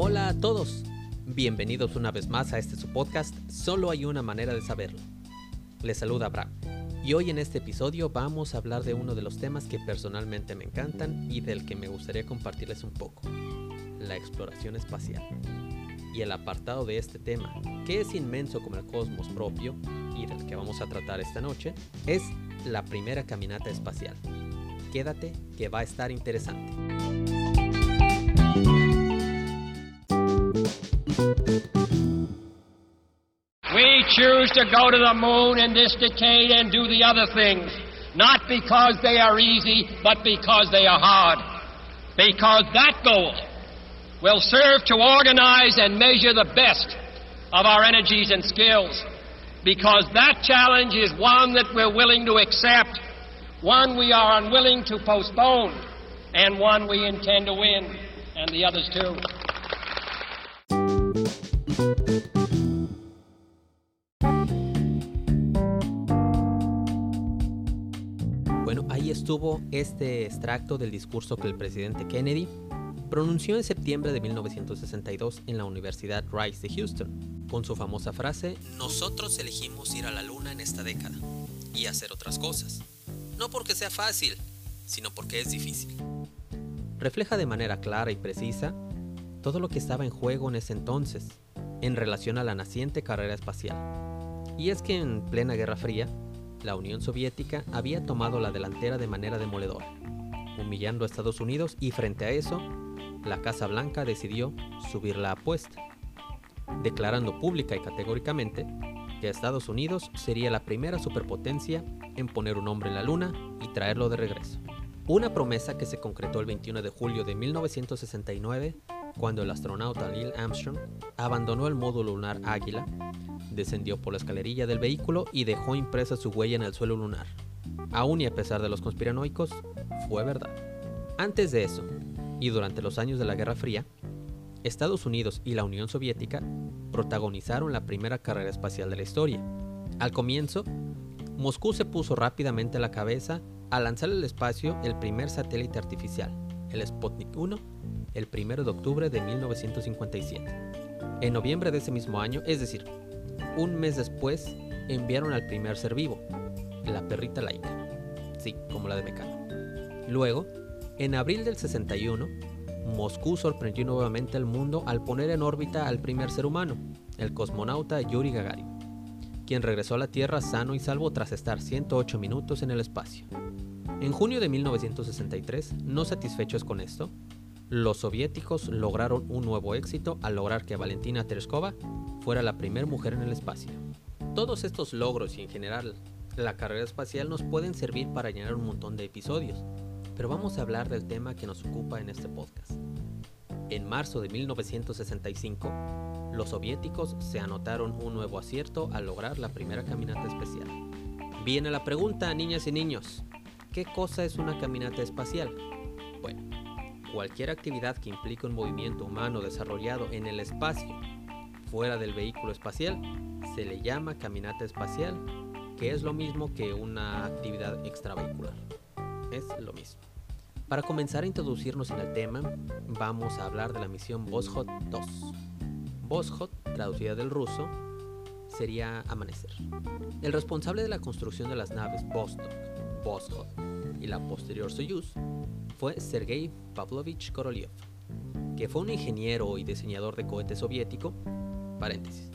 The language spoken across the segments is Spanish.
Hola a todos, bienvenidos una vez más a este su podcast, solo hay una manera de saberlo. Les saluda Abraham y hoy en este episodio vamos a hablar de uno de los temas que personalmente me encantan y del que me gustaría compartirles un poco, la exploración espacial. Y el apartado de este tema, que es inmenso como el cosmos propio y del que vamos a tratar esta noche, es la primera caminata espacial. Quédate que va a estar interesante. Choose to go to the moon in this decade and do the other things, not because they are easy, but because they are hard. Because that goal will serve to organize and measure the best of our energies and skills. Because that challenge is one that we're willing to accept, one we are unwilling to postpone, and one we intend to win, and the others too. Bueno, ahí estuvo este extracto del discurso que el presidente Kennedy pronunció en septiembre de 1962 en la Universidad Rice de Houston, con su famosa frase, Nosotros elegimos ir a la luna en esta década y hacer otras cosas. No porque sea fácil, sino porque es difícil. Refleja de manera clara y precisa todo lo que estaba en juego en ese entonces, en relación a la naciente carrera espacial. Y es que en plena Guerra Fría, la Unión Soviética había tomado la delantera de manera demoledora, humillando a Estados Unidos y frente a eso, la Casa Blanca decidió subir la apuesta, declarando pública y categóricamente que Estados Unidos sería la primera superpotencia en poner un hombre en la Luna y traerlo de regreso. Una promesa que se concretó el 21 de julio de 1969 cuando el astronauta Neil Armstrong abandonó el módulo lunar Águila, descendió por la escalerilla del vehículo y dejó impresa su huella en el suelo lunar. Aún y a pesar de los conspiranoicos, fue verdad. Antes de eso, y durante los años de la Guerra Fría, Estados Unidos y la Unión Soviética protagonizaron la primera carrera espacial de la historia. Al comienzo, Moscú se puso rápidamente a la cabeza al lanzar al espacio el primer satélite artificial, el Sputnik 1, el 1 de octubre de 1957. En noviembre de ese mismo año, es decir, un mes después, enviaron al primer ser vivo, la perrita laica. Sí, como la de Mecano. Luego, en abril del 61, Moscú sorprendió nuevamente al mundo al poner en órbita al primer ser humano, el cosmonauta Yuri Gagarin, quien regresó a la Tierra sano y salvo tras estar 108 minutos en el espacio. En junio de 1963, no satisfechos con esto, los soviéticos lograron un nuevo éxito al lograr que Valentina Tereskova fuera la primera mujer en el espacio. Todos estos logros y en general la carrera espacial nos pueden servir para llenar un montón de episodios, pero vamos a hablar del tema que nos ocupa en este podcast. En marzo de 1965, los soviéticos se anotaron un nuevo acierto al lograr la primera caminata espacial. Viene la pregunta, niñas y niños, ¿qué cosa es una caminata espacial? Bueno, cualquier actividad que implique un movimiento humano desarrollado en el espacio fuera del vehículo espacial se le llama caminata espacial, que es lo mismo que una actividad extravehicular. Es lo mismo. Para comenzar a introducirnos en el tema, vamos a hablar de la misión Voskhod 2. Voskhod, traducida del ruso, sería amanecer. El responsable de la construcción de las naves Vostok, Voskhod y la posterior Soyuz fue Sergei Pavlovich Korolev, que fue un ingeniero y diseñador de cohetes soviético. Paréntesis.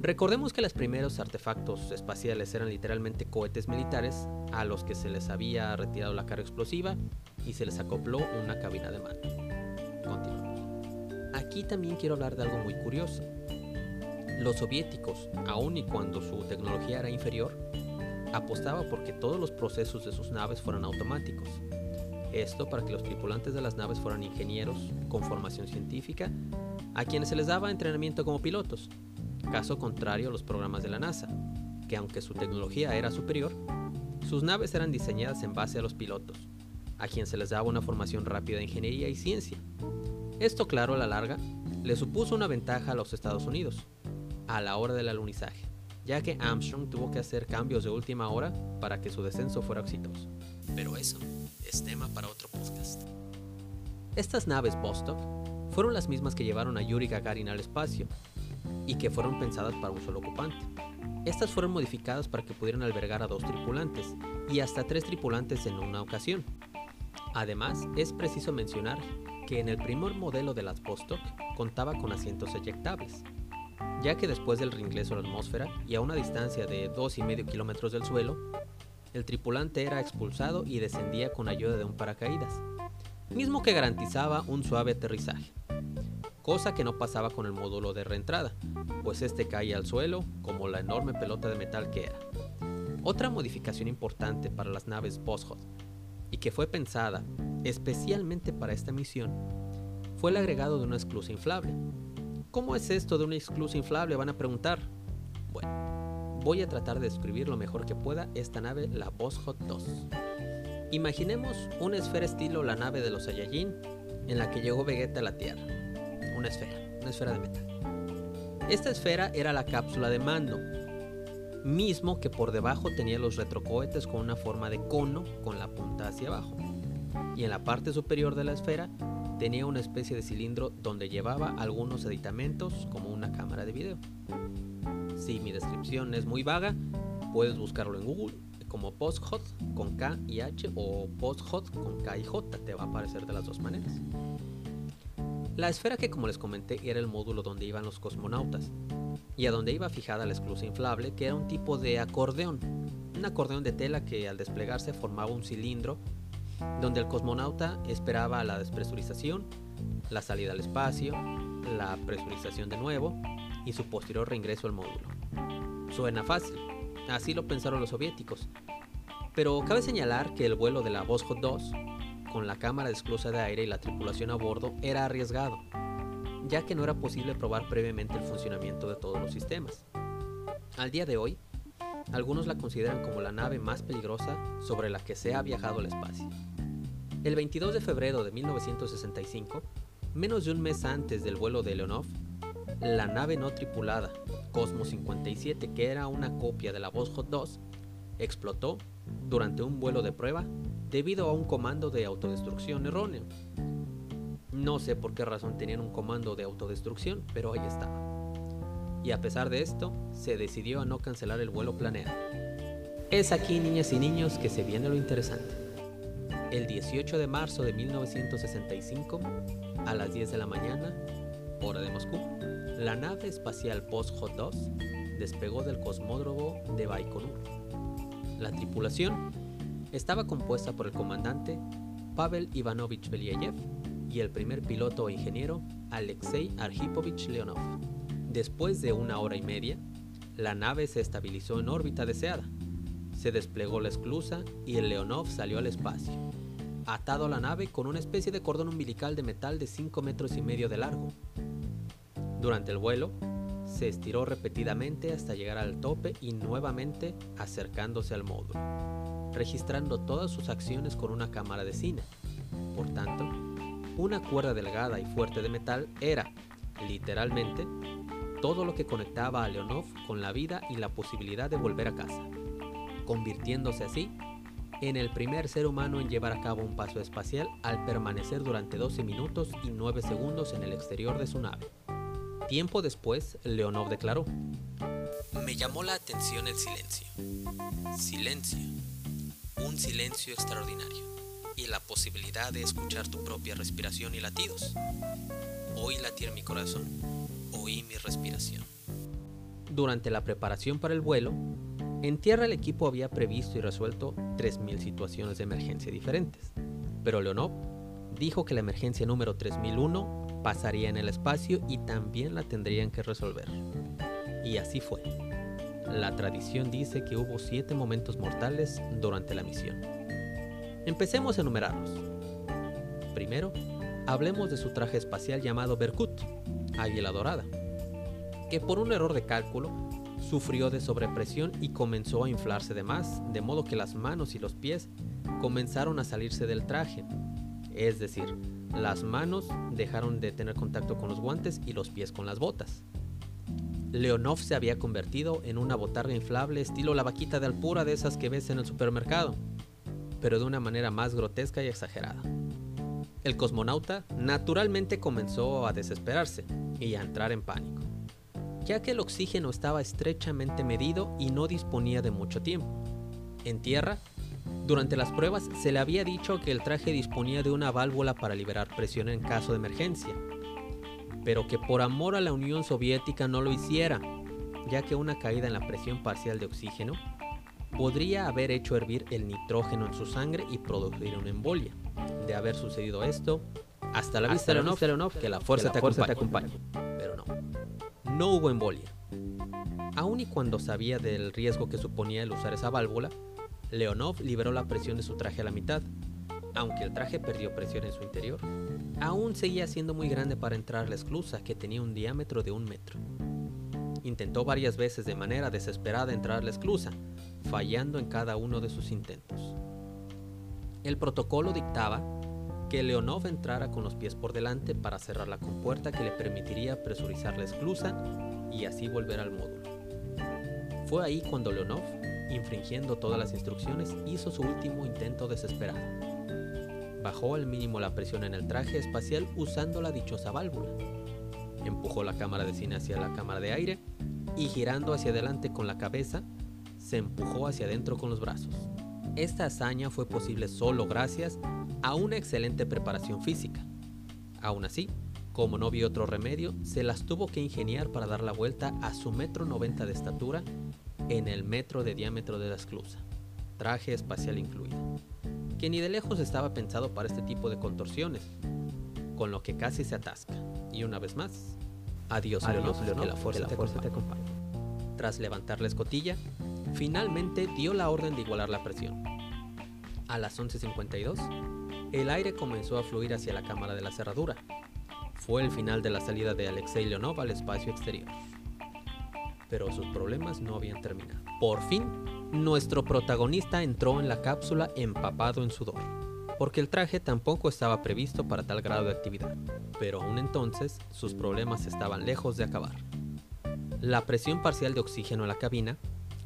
Recordemos que los primeros artefactos espaciales eran literalmente cohetes militares a los que se les había retirado la carga explosiva y se les acopló una cabina de mando. Continuamos. Aquí también quiero hablar de algo muy curioso. Los soviéticos, aun y cuando su tecnología era inferior, apostaba porque todos los procesos de sus naves fueran automáticos. Esto para que los tripulantes de las naves fueran ingenieros con formación científica, a quienes se les daba entrenamiento como pilotos, caso contrario a los programas de la NASA, que aunque su tecnología era superior, sus naves eran diseñadas en base a los pilotos, a quienes se les daba una formación rápida de ingeniería y ciencia. Esto, claro, a la larga, le supuso una ventaja a los Estados Unidos, a la hora del alunizaje, ya que Armstrong tuvo que hacer cambios de última hora para que su descenso fuera exitoso. Pero eso es tema para otro podcast. Estas naves Vostok fueron las mismas que llevaron a Yuri Gagarin al espacio y que fueron pensadas para un solo ocupante. Estas fueron modificadas para que pudieran albergar a dos tripulantes y hasta tres tripulantes en una ocasión. Además, es preciso mencionar que en el primer modelo de las Vostok contaba con asientos eyectables, ya que después del reingreso a la atmósfera y a una distancia de 2,5 kilómetros del suelo, el tripulante era expulsado y descendía con ayuda de un paracaídas, mismo que garantizaba un suave aterrizaje, cosa que no pasaba con el módulo de reentrada, pues este caía al suelo como la enorme pelota de metal que era. Otra modificación importante para las naves Boshot y que fue pensada especialmente para esta misión fue el agregado de una esclusa inflable. ¿Cómo es esto de una esclusa inflable? Van a preguntar. Bueno, voy a tratar de describir lo mejor que pueda esta nave, la Boshot 2. Imaginemos una esfera estilo la nave de los Saiyajin en la que llegó Vegeta a la Tierra. Una esfera, una esfera de metal. Esta esfera era la cápsula de mando, mismo que por debajo tenía los retrocohetes con una forma de cono con la punta hacia abajo. Y en la parte superior de la esfera tenía una especie de cilindro donde llevaba algunos aditamentos como una cámara de video. Si mi descripción es muy vaga, puedes buscarlo en Google como PostHot con K y H o PostHot con K y J, te va a aparecer de las dos maneras. La esfera que como les comenté era el módulo donde iban los cosmonautas, y a donde iba fijada la esclusa inflable, que era un tipo de acordeón, un acordeón de tela que al desplegarse formaba un cilindro donde el cosmonauta esperaba la despresurización, la salida al espacio, la presurización de nuevo y su posterior reingreso al módulo. Suena fácil, así lo pensaron los soviéticos, pero cabe señalar que el vuelo de la Voskhod 2, con la cámara de esclusa de aire y la tripulación a bordo, era arriesgado ya que no era posible probar previamente el funcionamiento de todos los sistemas. Al día de hoy, algunos la consideran como la nave más peligrosa sobre la que se ha viajado al espacio. El 22 de febrero de 1965, menos de un mes antes del vuelo de Leonov, la nave no tripulada Cosmos 57, que era una copia de la Voskhod 2, explotó durante un vuelo de prueba debido a un comando de autodestrucción erróneo. No sé por qué razón tenían un comando de autodestrucción, pero ahí estaba. Y a pesar de esto, se decidió a no cancelar el vuelo planeado. Es aquí, niñas y niños, que se viene lo interesante. El 18 de marzo de 1965, a las 10 de la mañana, hora de Moscú, la nave espacial Post-Hot 2 despegó del cosmódromo de Baikonur. La tripulación estaba compuesta por el comandante Pavel Ivanovich Belyayev, y el primer piloto o ingeniero, Alexei Arhipovich Leonov. Después de una hora y media, la nave se estabilizó en órbita deseada. Se desplegó la esclusa y el Leonov salió al espacio, atado a la nave con una especie de cordón umbilical de metal de 5 metros y medio de largo. Durante el vuelo, se estiró repetidamente hasta llegar al tope y nuevamente acercándose al módulo, registrando todas sus acciones con una cámara de cine. Por tanto, una cuerda delgada y fuerte de metal era, literalmente, todo lo que conectaba a Leonov con la vida y la posibilidad de volver a casa, convirtiéndose así en el primer ser humano en llevar a cabo un paso espacial al permanecer durante 12 minutos y 9 segundos en el exterior de su nave. Tiempo después, Leonov declaró, Me llamó la atención el silencio. Silencio. Un silencio extraordinario y la posibilidad de escuchar tu propia respiración y latidos. Oí latir mi corazón, oí mi respiración. Durante la preparación para el vuelo, en tierra el equipo había previsto y resuelto 3.000 situaciones de emergencia diferentes, pero Leonov dijo que la emergencia número 3001 pasaría en el espacio y también la tendrían que resolver. Y así fue. La tradición dice que hubo siete momentos mortales durante la misión. Empecemos a enumerarlos. Primero, hablemos de su traje espacial llamado Berkut, Águila Dorada, que por un error de cálculo sufrió de sobrepresión y comenzó a inflarse de más, de modo que las manos y los pies comenzaron a salirse del traje. Es decir, las manos dejaron de tener contacto con los guantes y los pies con las botas. Leonov se había convertido en una botarga inflable estilo la vaquita de alpura de esas que ves en el supermercado pero de una manera más grotesca y exagerada. El cosmonauta naturalmente comenzó a desesperarse y a entrar en pánico, ya que el oxígeno estaba estrechamente medido y no disponía de mucho tiempo. En tierra, durante las pruebas se le había dicho que el traje disponía de una válvula para liberar presión en caso de emergencia, pero que por amor a la Unión Soviética no lo hiciera, ya que una caída en la presión parcial de oxígeno podría haber hecho hervir el nitrógeno en su sangre y producir una embolia. De haber sucedido esto, hasta la vista, Leonov, que la fuerza, te, fuerza acompañe. Pero no, no hubo embolia. Aun y cuando sabía del riesgo que suponía el usar esa válvula, Leonov liberó la presión de su traje a la mitad. Aunque el traje perdió presión en su interior, aún seguía siendo muy grande para entrar a la esclusa, que tenía un diámetro de un metro. Intentó varias veces de manera desesperada entrar a la esclusa, fallando en cada uno de sus intentos. El protocolo dictaba que Leonov entrara con los pies por delante para cerrar la compuerta que le permitiría presurizar la esclusa y así volver al módulo. Fue ahí cuando Leonov, infringiendo todas las instrucciones, hizo su último intento desesperado. Bajó al mínimo la presión en el traje espacial usando la dichosa válvula. Empujó la cámara de cine hacia la cámara de aire y girando hacia adelante con la cabeza, se empujó hacia adentro con los brazos. Esta hazaña fue posible solo gracias a una excelente preparación física. Aún así, como no vio otro remedio, se las tuvo que ingeniar para dar la vuelta a su metro noventa de estatura en el metro de diámetro de la esclusa, traje espacial incluido, que ni de lejos estaba pensado para este tipo de contorsiones, con lo que casi se atasca. Y una vez más, adiós, adiós que la fuerza, te, fuerza te acompañe. Tras levantar la escotilla, finalmente dio la orden de igualar la presión. A las 11.52, el aire comenzó a fluir hacia la cámara de la cerradura. Fue el final de la salida de Alexei Leonov al espacio exterior. Pero sus problemas no habían terminado. Por fin, nuestro protagonista entró en la cápsula empapado en sudor, porque el traje tampoco estaba previsto para tal grado de actividad. Pero aún entonces, sus problemas estaban lejos de acabar. La presión parcial de oxígeno en la cabina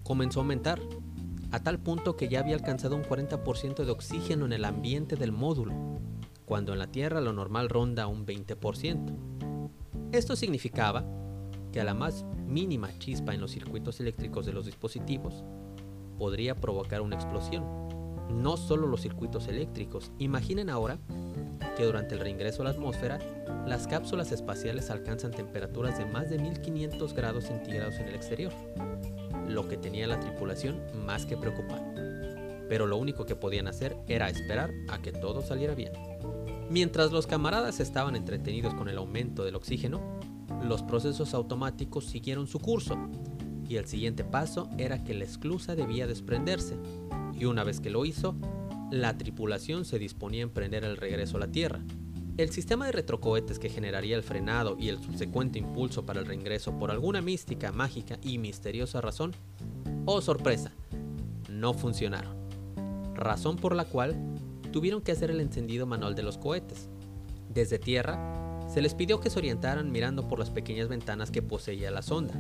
comenzó a aumentar, a tal punto que ya había alcanzado un 40% de oxígeno en el ambiente del módulo, cuando en la Tierra lo normal ronda un 20%. Esto significaba que a la más mínima chispa en los circuitos eléctricos de los dispositivos podría provocar una explosión. No solo los circuitos eléctricos, imaginen ahora que durante el reingreso a la atmósfera, las cápsulas espaciales alcanzan temperaturas de más de 1500 grados centígrados en el exterior, lo que tenía la tripulación más que preocupado. Pero lo único que podían hacer era esperar a que todo saliera bien. Mientras los camaradas estaban entretenidos con el aumento del oxígeno, los procesos automáticos siguieron su curso, y el siguiente paso era que la esclusa debía desprenderse, y una vez que lo hizo, la tripulación se disponía a emprender el regreso a la Tierra. El sistema de retrocohetes que generaría el frenado y el subsecuente impulso para el reingreso por alguna mística, mágica y misteriosa razón, oh sorpresa, no funcionaron. Razón por la cual tuvieron que hacer el encendido manual de los cohetes. Desde tierra, se les pidió que se orientaran mirando por las pequeñas ventanas que poseía la sonda,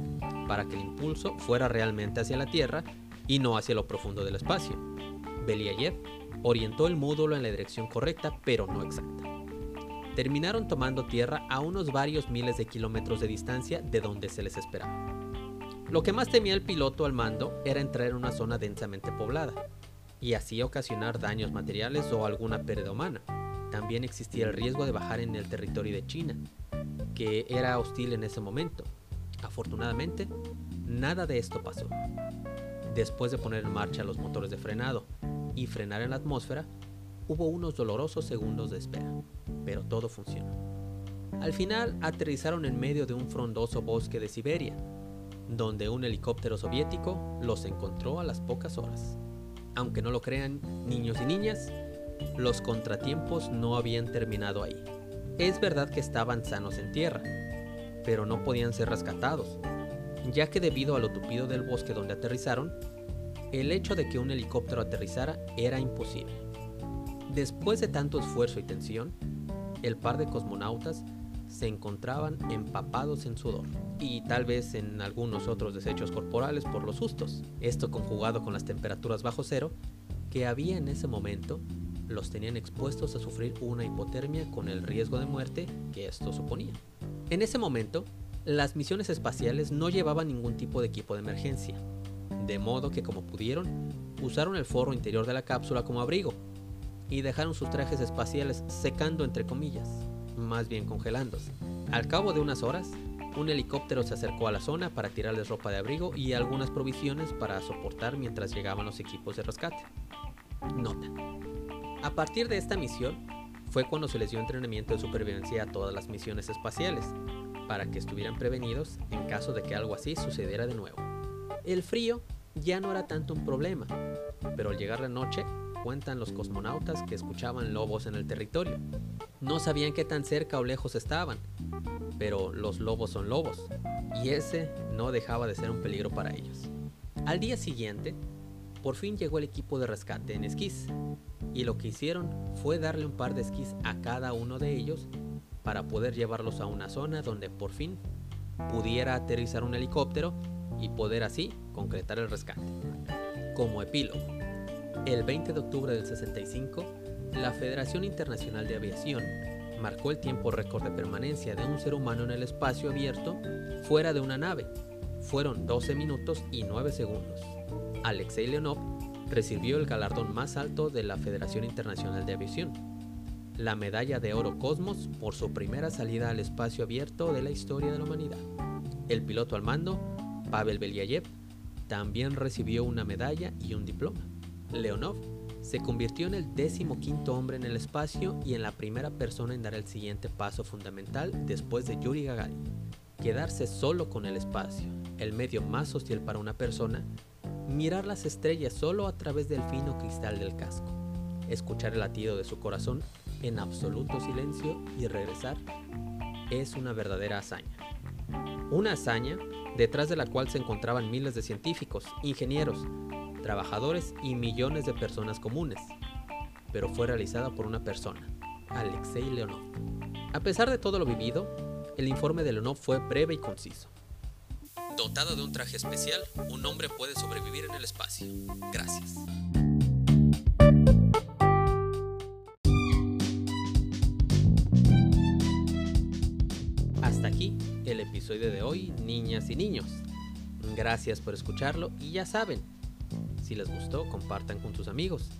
para que el impulso fuera realmente hacia la Tierra y no hacia lo profundo del espacio. Beliayev orientó el módulo en la dirección correcta, pero no exacta. Terminaron tomando tierra a unos varios miles de kilómetros de distancia de donde se les esperaba. Lo que más temía el piloto al mando era entrar en una zona densamente poblada, y así ocasionar daños materiales o alguna pérdida humana también existía el riesgo de bajar en el territorio de China, que era hostil en ese momento. Afortunadamente, nada de esto pasó. Después de poner en marcha los motores de frenado y frenar en la atmósfera, hubo unos dolorosos segundos de espera, pero todo funcionó. Al final aterrizaron en medio de un frondoso bosque de Siberia, donde un helicóptero soviético los encontró a las pocas horas. Aunque no lo crean niños y niñas, los contratiempos no habían terminado ahí. Es verdad que estaban sanos en tierra, pero no podían ser rescatados, ya que debido a lo tupido del bosque donde aterrizaron, el hecho de que un helicóptero aterrizara era imposible. Después de tanto esfuerzo y tensión, el par de cosmonautas se encontraban empapados en sudor y tal vez en algunos otros desechos corporales por los sustos. Esto conjugado con las temperaturas bajo cero que había en ese momento los tenían expuestos a sufrir una hipotermia con el riesgo de muerte que esto suponía. En ese momento, las misiones espaciales no llevaban ningún tipo de equipo de emergencia, de modo que como pudieron, usaron el forro interior de la cápsula como abrigo y dejaron sus trajes espaciales secando entre comillas, más bien congelándose. Al cabo de unas horas, un helicóptero se acercó a la zona para tirarles ropa de abrigo y algunas provisiones para soportar mientras llegaban los equipos de rescate. Nota. A partir de esta misión, fue cuando se les dio entrenamiento de supervivencia a todas las misiones espaciales, para que estuvieran prevenidos en caso de que algo así sucediera de nuevo. El frío ya no era tanto un problema, pero al llegar la noche, cuentan los cosmonautas que escuchaban lobos en el territorio. No sabían qué tan cerca o lejos estaban, pero los lobos son lobos, y ese no dejaba de ser un peligro para ellos. Al día siguiente, por fin llegó el equipo de rescate en esquís, y lo que hicieron fue darle un par de esquís a cada uno de ellos para poder llevarlos a una zona donde por fin pudiera aterrizar un helicóptero y poder así concretar el rescate. Como epílogo, el 20 de octubre del 65, la Federación Internacional de Aviación marcó el tiempo récord de permanencia de un ser humano en el espacio abierto fuera de una nave. Fueron 12 minutos y 9 segundos. Alexei Leonov recibió el galardón más alto de la Federación Internacional de Aviación, la medalla de oro Cosmos por su primera salida al espacio abierto de la historia de la humanidad. El piloto al mando, Pavel Belyayev, también recibió una medalla y un diploma. Leonov se convirtió en el décimo quinto hombre en el espacio y en la primera persona en dar el siguiente paso fundamental después de Yuri Gagarin. Quedarse solo con el espacio, el medio más hostil para una persona, mirar las estrellas solo a través del fino cristal del casco, escuchar el latido de su corazón en absoluto silencio y regresar es una verdadera hazaña. Una hazaña detrás de la cual se encontraban miles de científicos, ingenieros, trabajadores y millones de personas comunes, pero fue realizada por una persona, Alexei Leonov. A pesar de todo lo vivido, el informe de Leonov fue breve y conciso. Dotado de un traje especial, un hombre puede sobrevivir en el espacio. Gracias. Hasta aquí el episodio de hoy, niñas y niños. Gracias por escucharlo y ya saben, si les gustó, compartan con sus amigos.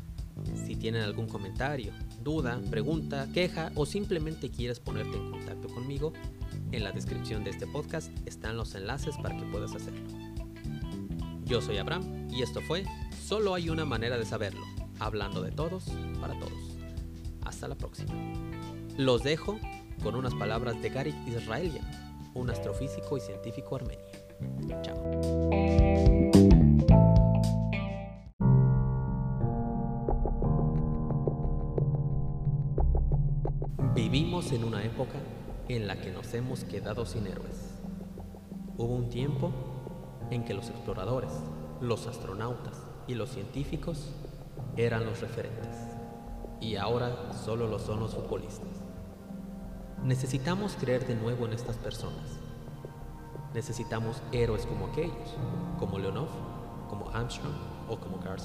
Si tienen algún comentario, duda, pregunta, queja o simplemente quieres ponerte en contacto conmigo, en la descripción de este podcast están los enlaces para que puedas hacerlo. Yo soy Abraham y esto fue Solo hay una manera de saberlo, hablando de todos para todos. Hasta la próxima. Los dejo con unas palabras de Garik Israelian, un astrofísico y científico armenio. Chao. Vivimos en una época en la que nos hemos quedado sin héroes. Hubo un tiempo en que los exploradores, los astronautas y los científicos eran los referentes. Y ahora solo lo son los futbolistas. Necesitamos creer de nuevo en estas personas. Necesitamos héroes como aquellos, como Leonov, como Armstrong o como Carl.